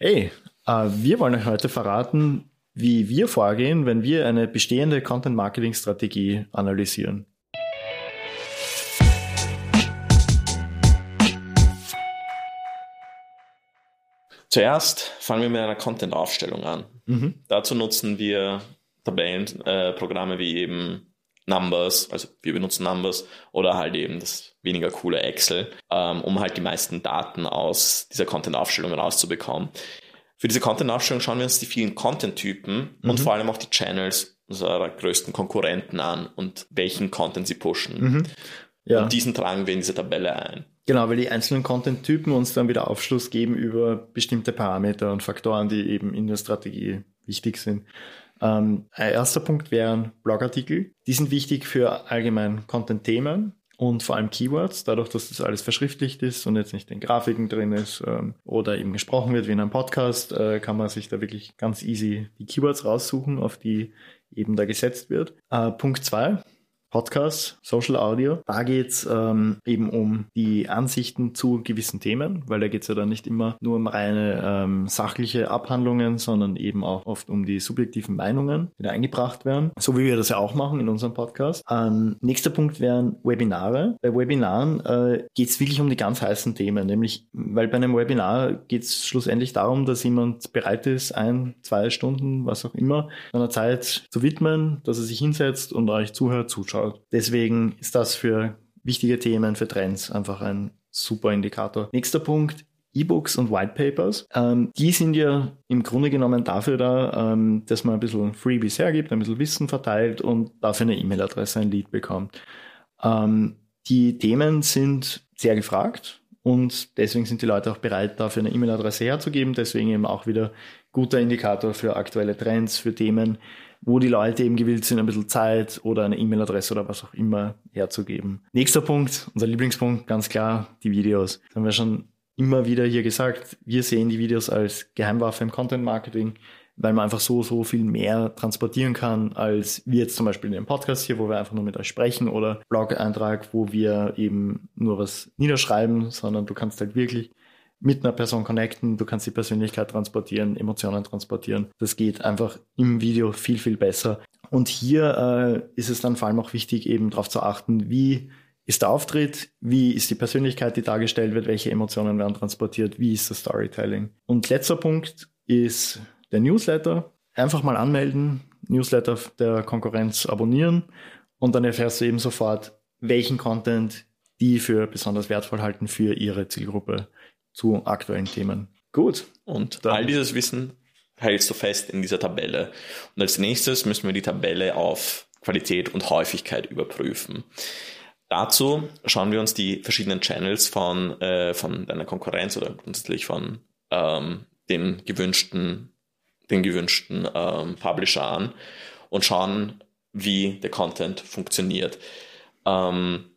Hey, äh, wir wollen euch heute verraten, wie wir vorgehen, wenn wir eine bestehende Content-Marketing-Strategie analysieren. Zuerst fangen wir mit einer Content-Aufstellung an. Mhm. Dazu nutzen wir Tabellenprogramme äh, wie eben Numbers, also wir benutzen Numbers oder halt eben das weniger coole Excel, ähm, um halt die meisten Daten aus dieser Content-Aufstellung rauszubekommen. Für diese Content-Aufstellung schauen wir uns die vielen Content-Typen mhm. und vor allem auch die Channels unserer größten Konkurrenten an und welchen Content sie pushen. Mhm. Ja. Und diesen tragen wir in diese Tabelle ein. Genau, weil die einzelnen Content-Typen uns dann wieder Aufschluss geben über bestimmte Parameter und Faktoren, die eben in der Strategie wichtig sind. Ähm, ein erster Punkt wären Blogartikel. Die sind wichtig für allgemein Content-Themen und vor allem Keywords, dadurch, dass das alles verschriftlicht ist und jetzt nicht in Grafiken drin ist ähm, oder eben gesprochen wird wie in einem Podcast, äh, kann man sich da wirklich ganz easy die Keywords raussuchen, auf die eben da gesetzt wird. Äh, Punkt zwei Podcast, Social Audio. Da geht's ähm, eben um die Ansichten zu gewissen Themen, weil da geht's ja dann nicht immer nur um reine ähm, sachliche Abhandlungen, sondern eben auch oft um die subjektiven Meinungen, die da eingebracht werden, so wie wir das ja auch machen in unserem Podcast. Ähm, nächster Punkt wären Webinare. Bei Webinaren äh, geht's wirklich um die ganz heißen Themen, nämlich, weil bei einem Webinar geht's schlussendlich darum, dass jemand bereit ist, ein, zwei Stunden, was auch immer, seiner Zeit zu widmen, dass er sich hinsetzt und euch zuhört, zuschaut anschaut. Deswegen ist das für wichtige Themen, für Trends einfach ein super Indikator. Nächster Punkt, E-Books und White Papers. Ähm, die sind ja im Grunde genommen dafür da, ähm, dass man ein bisschen Freebies hergibt, ein bisschen Wissen verteilt und dafür eine E-Mail-Adresse, ein Lead bekommt. Ähm, die Themen sind sehr gefragt und deswegen sind die Leute auch bereit, dafür eine E-Mail-Adresse herzugeben. Deswegen eben auch wieder guter Indikator für aktuelle Trends, für Themen, wo die Leute eben gewillt sind, ein bisschen Zeit oder eine E-Mail-Adresse oder was auch immer herzugeben. Nächster Punkt, unser Lieblingspunkt, ganz klar, die Videos. Das haben wir schon immer wieder hier gesagt. Wir sehen die Videos als Geheimwaffe im Content-Marketing, weil man einfach so, so viel mehr transportieren kann, als wir jetzt zum Beispiel in dem Podcast hier, wo wir einfach nur mit euch sprechen oder Blog-Eintrag, wo wir eben nur was niederschreiben, sondern du kannst halt wirklich mit einer Person connecten, du kannst die Persönlichkeit transportieren, Emotionen transportieren. Das geht einfach im Video viel, viel besser. Und hier äh, ist es dann vor allem auch wichtig, eben darauf zu achten, wie ist der Auftritt, wie ist die Persönlichkeit, die dargestellt wird, welche Emotionen werden transportiert, wie ist das Storytelling. Und letzter Punkt ist der Newsletter. Einfach mal anmelden, Newsletter der Konkurrenz abonnieren und dann erfährst du eben sofort, welchen Content die für besonders wertvoll halten für ihre Zielgruppe zu aktuellen Themen. Gut. Und all dieses Wissen hältst du fest in dieser Tabelle. Und als nächstes müssen wir die Tabelle auf Qualität und Häufigkeit überprüfen. Dazu schauen wir uns die verschiedenen Channels von, äh, von deiner Konkurrenz oder grundsätzlich von ähm, den gewünschten, den gewünschten ähm, Publisher an und schauen, wie der Content funktioniert. Ähm,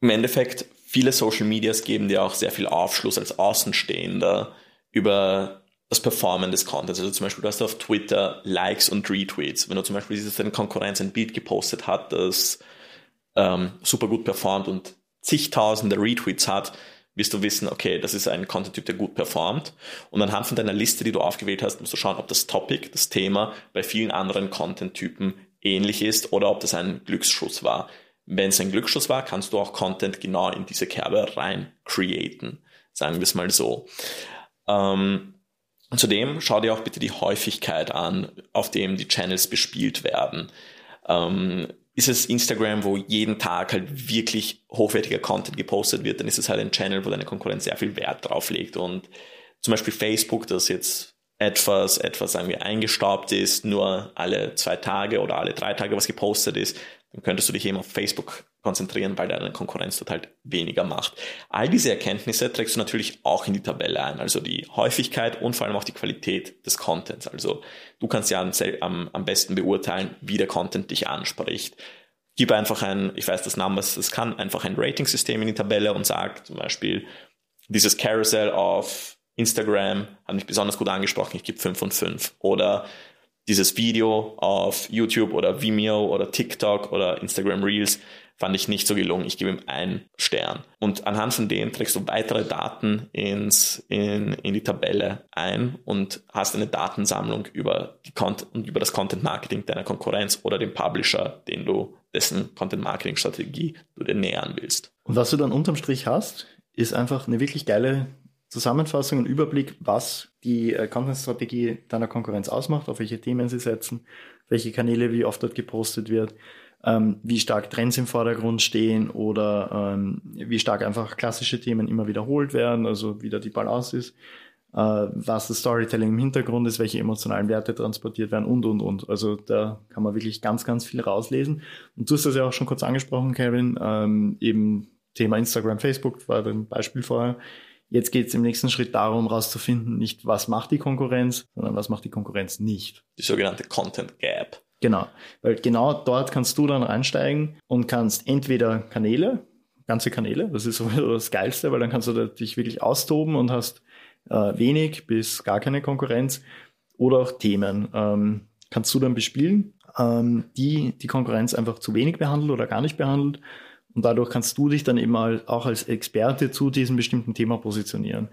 Im Endeffekt viele Social Medias geben dir auch sehr viel Aufschluss als Außenstehender über das Performen des Contents. Also zum Beispiel, du hast auf Twitter Likes und Retweets. Wenn du zum Beispiel siehst, dass deine Konkurrenz ein Bild gepostet hat, das ähm, super gut performt und zigtausende Retweets hat, wirst du wissen, okay, das ist ein Content-Typ, der gut performt. Und anhand von deiner Liste, die du aufgewählt hast, musst du schauen, ob das Topic, das Thema bei vielen anderen Content-Typen ähnlich ist oder ob das ein Glücksschuss war. Wenn es ein Glücksschuss war, kannst du auch Content genau in diese Kerbe rein createn. Sagen wir es mal so. Ähm, zudem schau dir auch bitte die Häufigkeit an, auf dem die Channels bespielt werden. Ähm, ist es Instagram, wo jeden Tag halt wirklich hochwertiger Content gepostet wird, dann ist es halt ein Channel, wo deine Konkurrenz sehr viel Wert drauf legt. Und zum Beispiel Facebook, das jetzt etwas, etwas, sagen wir, eingestaubt ist, nur alle zwei Tage oder alle drei Tage was gepostet ist, dann könntest du dich eben auf Facebook konzentrieren, weil deine Konkurrenz dort halt weniger macht. All diese Erkenntnisse trägst du natürlich auch in die Tabelle ein, also die Häufigkeit und vor allem auch die Qualität des Contents. Also du kannst ja am, am besten beurteilen, wie der Content dich anspricht. Gib einfach ein, ich weiß das Numbers, das kann einfach ein Rating-System in die Tabelle und sag zum Beispiel, dieses Carousel auf Instagram hat mich besonders gut angesprochen, ich gebe 5 von 5. Oder dieses Video auf YouTube oder Vimeo oder TikTok oder Instagram Reels fand ich nicht so gelungen. Ich gebe ihm einen Stern. Und anhand von denen trägst du weitere Daten ins, in, in die Tabelle ein und hast eine Datensammlung über, die und über das Content Marketing deiner Konkurrenz oder den Publisher, den du, dessen Content Marketing Strategie du dir nähern willst. Und was du dann unterm Strich hast, ist einfach eine wirklich geile Zusammenfassung und Überblick, was die äh, Content-Strategie deiner Konkurrenz ausmacht, auf welche Themen sie setzen, welche Kanäle, wie oft dort gepostet wird, ähm, wie stark Trends im Vordergrund stehen oder ähm, wie stark einfach klassische Themen immer wiederholt werden, also wie da die Balance ist, äh, was das Storytelling im Hintergrund ist, welche emotionalen Werte transportiert werden und, und, und. Also da kann man wirklich ganz, ganz viel rauslesen. Und du hast das ja auch schon kurz angesprochen, Kevin, ähm, eben Thema Instagram, Facebook war ein Beispiel vorher. Jetzt geht es im nächsten Schritt darum, herauszufinden, nicht was macht die Konkurrenz, sondern was macht die Konkurrenz nicht. Die sogenannte Content Gap. Genau, weil genau dort kannst du dann reinsteigen und kannst entweder Kanäle, ganze Kanäle, das ist sowieso das Geilste, weil dann kannst du dich wirklich austoben und hast äh, wenig bis gar keine Konkurrenz oder auch Themen. Ähm, kannst du dann bespielen, ähm, die die Konkurrenz einfach zu wenig behandelt oder gar nicht behandelt. Und dadurch kannst du dich dann eben auch als Experte zu diesem bestimmten Thema positionieren.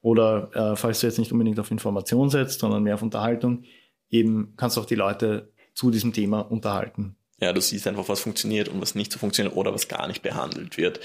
Oder äh, falls du jetzt nicht unbedingt auf Information setzt, sondern mehr auf Unterhaltung, eben kannst du auch die Leute zu diesem Thema unterhalten. Ja, du siehst einfach, was funktioniert und was nicht so funktioniert oder was gar nicht behandelt wird.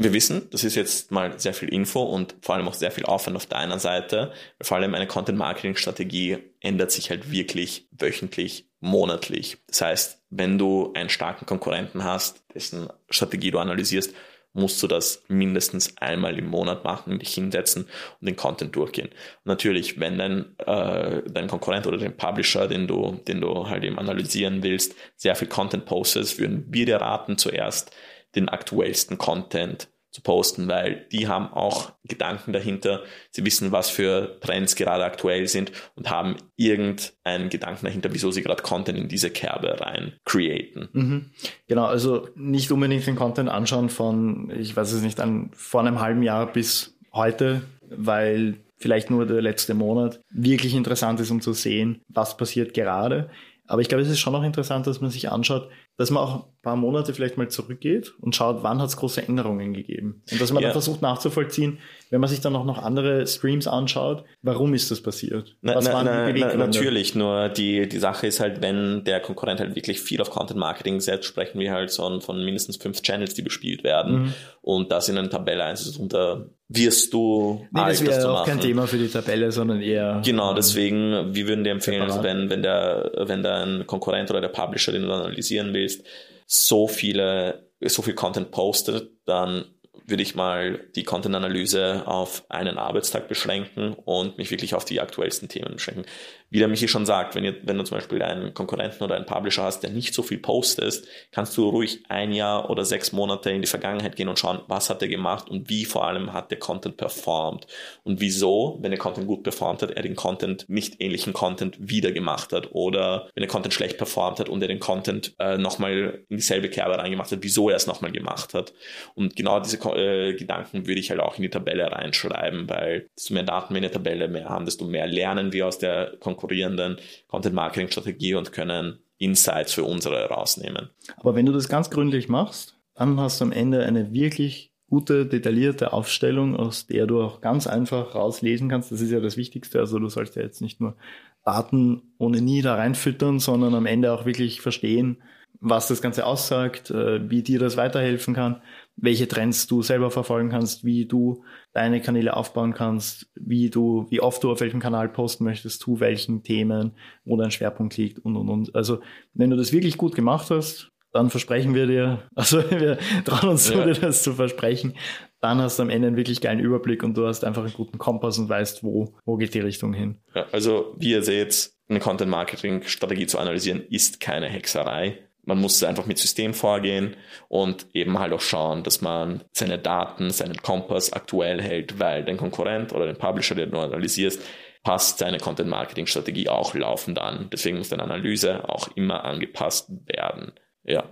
Wir wissen, das ist jetzt mal sehr viel Info und vor allem auch sehr viel Aufwand auf deiner Seite. Vor allem eine Content-Marketing-Strategie ändert sich halt wirklich wöchentlich, monatlich. Das heißt, wenn du einen starken Konkurrenten hast, dessen Strategie du analysierst, musst du das mindestens einmal im Monat machen, dich hinsetzen und den Content durchgehen. Und natürlich, wenn dein, äh, dein Konkurrent oder den Publisher, den du, den du halt eben analysieren willst, sehr viel Content postest, würden wir dir raten, zuerst den aktuellsten Content zu posten, weil die haben auch Gedanken dahinter. Sie wissen, was für Trends gerade aktuell sind und haben irgendeinen Gedanken dahinter, wieso sie gerade Content in diese Kerbe rein createn. Mhm. Genau, also nicht unbedingt den Content anschauen von, ich weiß es nicht, an, vor einem halben Jahr bis heute, weil vielleicht nur der letzte Monat wirklich interessant ist, um zu sehen, was passiert gerade. Aber ich glaube, es ist schon auch interessant, dass man sich anschaut, dass man auch paar Monate vielleicht mal zurückgeht und schaut, wann hat es große Änderungen gegeben. Und dass man ja. dann versucht nachzuvollziehen, wenn man sich dann auch noch andere Streams anschaut, warum ist das passiert? Na, Was na, waren na, die Beweggründe? natürlich, nur die, die Sache ist halt, wenn der Konkurrent halt wirklich viel auf Content Marketing setzt, sprechen wir halt so von mindestens fünf Channels, die bespielt werden. Mhm. Und das in eine Tabelle einzusunter wirst du nee, das wäre auch kein Thema für die Tabelle, sondern eher genau deswegen wir würden dir empfehlen also wenn wenn der wenn ein Konkurrent oder der Publisher den du analysieren willst so viele so viel Content postet dann würde ich mal die Content-Analyse auf einen Arbeitstag beschränken und mich wirklich auf die aktuellsten Themen beschränken wie der Michi schon sagt, wenn, ihr, wenn du zum Beispiel einen Konkurrenten oder einen Publisher hast, der nicht so viel postest, kannst du ruhig ein Jahr oder sechs Monate in die Vergangenheit gehen und schauen, was hat er gemacht und wie vor allem hat der Content performt und wieso, wenn der Content gut performt hat, er den Content, nicht ähnlichen Content wieder gemacht hat oder wenn der Content schlecht performt hat und er den Content äh, nochmal in dieselbe Kerbe reingemacht hat, wieso er es nochmal gemacht hat. Und genau diese äh, Gedanken würde ich halt auch in die Tabelle reinschreiben, weil desto mehr Daten wir in der Tabelle mehr haben, desto mehr lernen wir aus der Konkurrenz konkurrierenden Content-Marketing-Strategie und können Insights für unsere rausnehmen. Aber wenn du das ganz gründlich machst, dann hast du am Ende eine wirklich gute, detaillierte Aufstellung, aus der du auch ganz einfach rauslesen kannst. Das ist ja das Wichtigste. Also du sollst ja jetzt nicht nur Daten ohne nie da reinfüttern, sondern am Ende auch wirklich verstehen, was das Ganze aussagt, äh, wie dir das weiterhelfen kann, welche Trends du selber verfolgen kannst, wie du deine Kanäle aufbauen kannst, wie du, wie oft du auf welchem Kanal posten möchtest, zu welchen Themen, wo dein Schwerpunkt liegt und und und. Also wenn du das wirklich gut gemacht hast, dann versprechen wir dir, also wir trauen uns ja. dir das zu versprechen, dann hast du am Ende einen wirklich geilen Überblick und du hast einfach einen guten Kompass und weißt, wo, wo geht die Richtung hin. Ja, also wie ihr seht, eine Content-Marketing-Strategie zu analysieren ist keine Hexerei man muss einfach mit System vorgehen und eben halt auch schauen, dass man seine Daten, seinen Kompass aktuell hält, weil den Konkurrent oder den Publisher, den du analysierst, passt seine Content-Marketing-Strategie auch laufend an. Deswegen muss deine Analyse auch immer angepasst werden. Ja.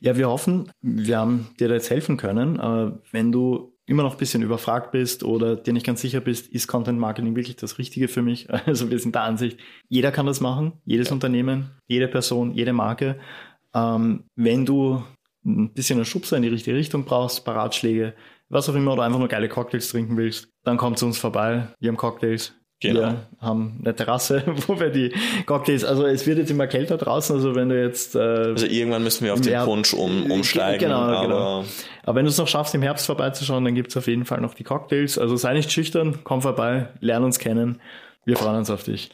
Ja, wir hoffen, wir haben dir da jetzt helfen können. Äh, wenn du immer noch ein bisschen überfragt bist oder dir nicht ganz sicher bist, ist Content Marketing wirklich das Richtige für mich? Also wir sind der Ansicht, jeder kann das machen, jedes ja. Unternehmen, jede Person, jede Marke. Ähm, wenn du ein bisschen einen Schubser in die richtige Richtung brauchst, paar Ratschläge, was auch immer, oder einfach nur geile Cocktails trinken willst, dann komm zu uns vorbei. Wir haben Cocktails. Genau. Wir haben eine Terrasse, wo wir die Cocktails, also es wird jetzt immer kälter draußen, also wenn du jetzt... Äh, also irgendwann müssen wir auf den Punsch um, umsteigen. Genau, aber, genau. aber wenn du es noch schaffst, im Herbst vorbeizuschauen, dann gibt's auf jeden Fall noch die Cocktails. Also sei nicht schüchtern, komm vorbei, lern uns kennen. Wir freuen uns auf dich.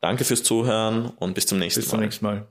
Danke fürs Zuhören und bis zum nächsten Mal. Bis zum nächsten Mal.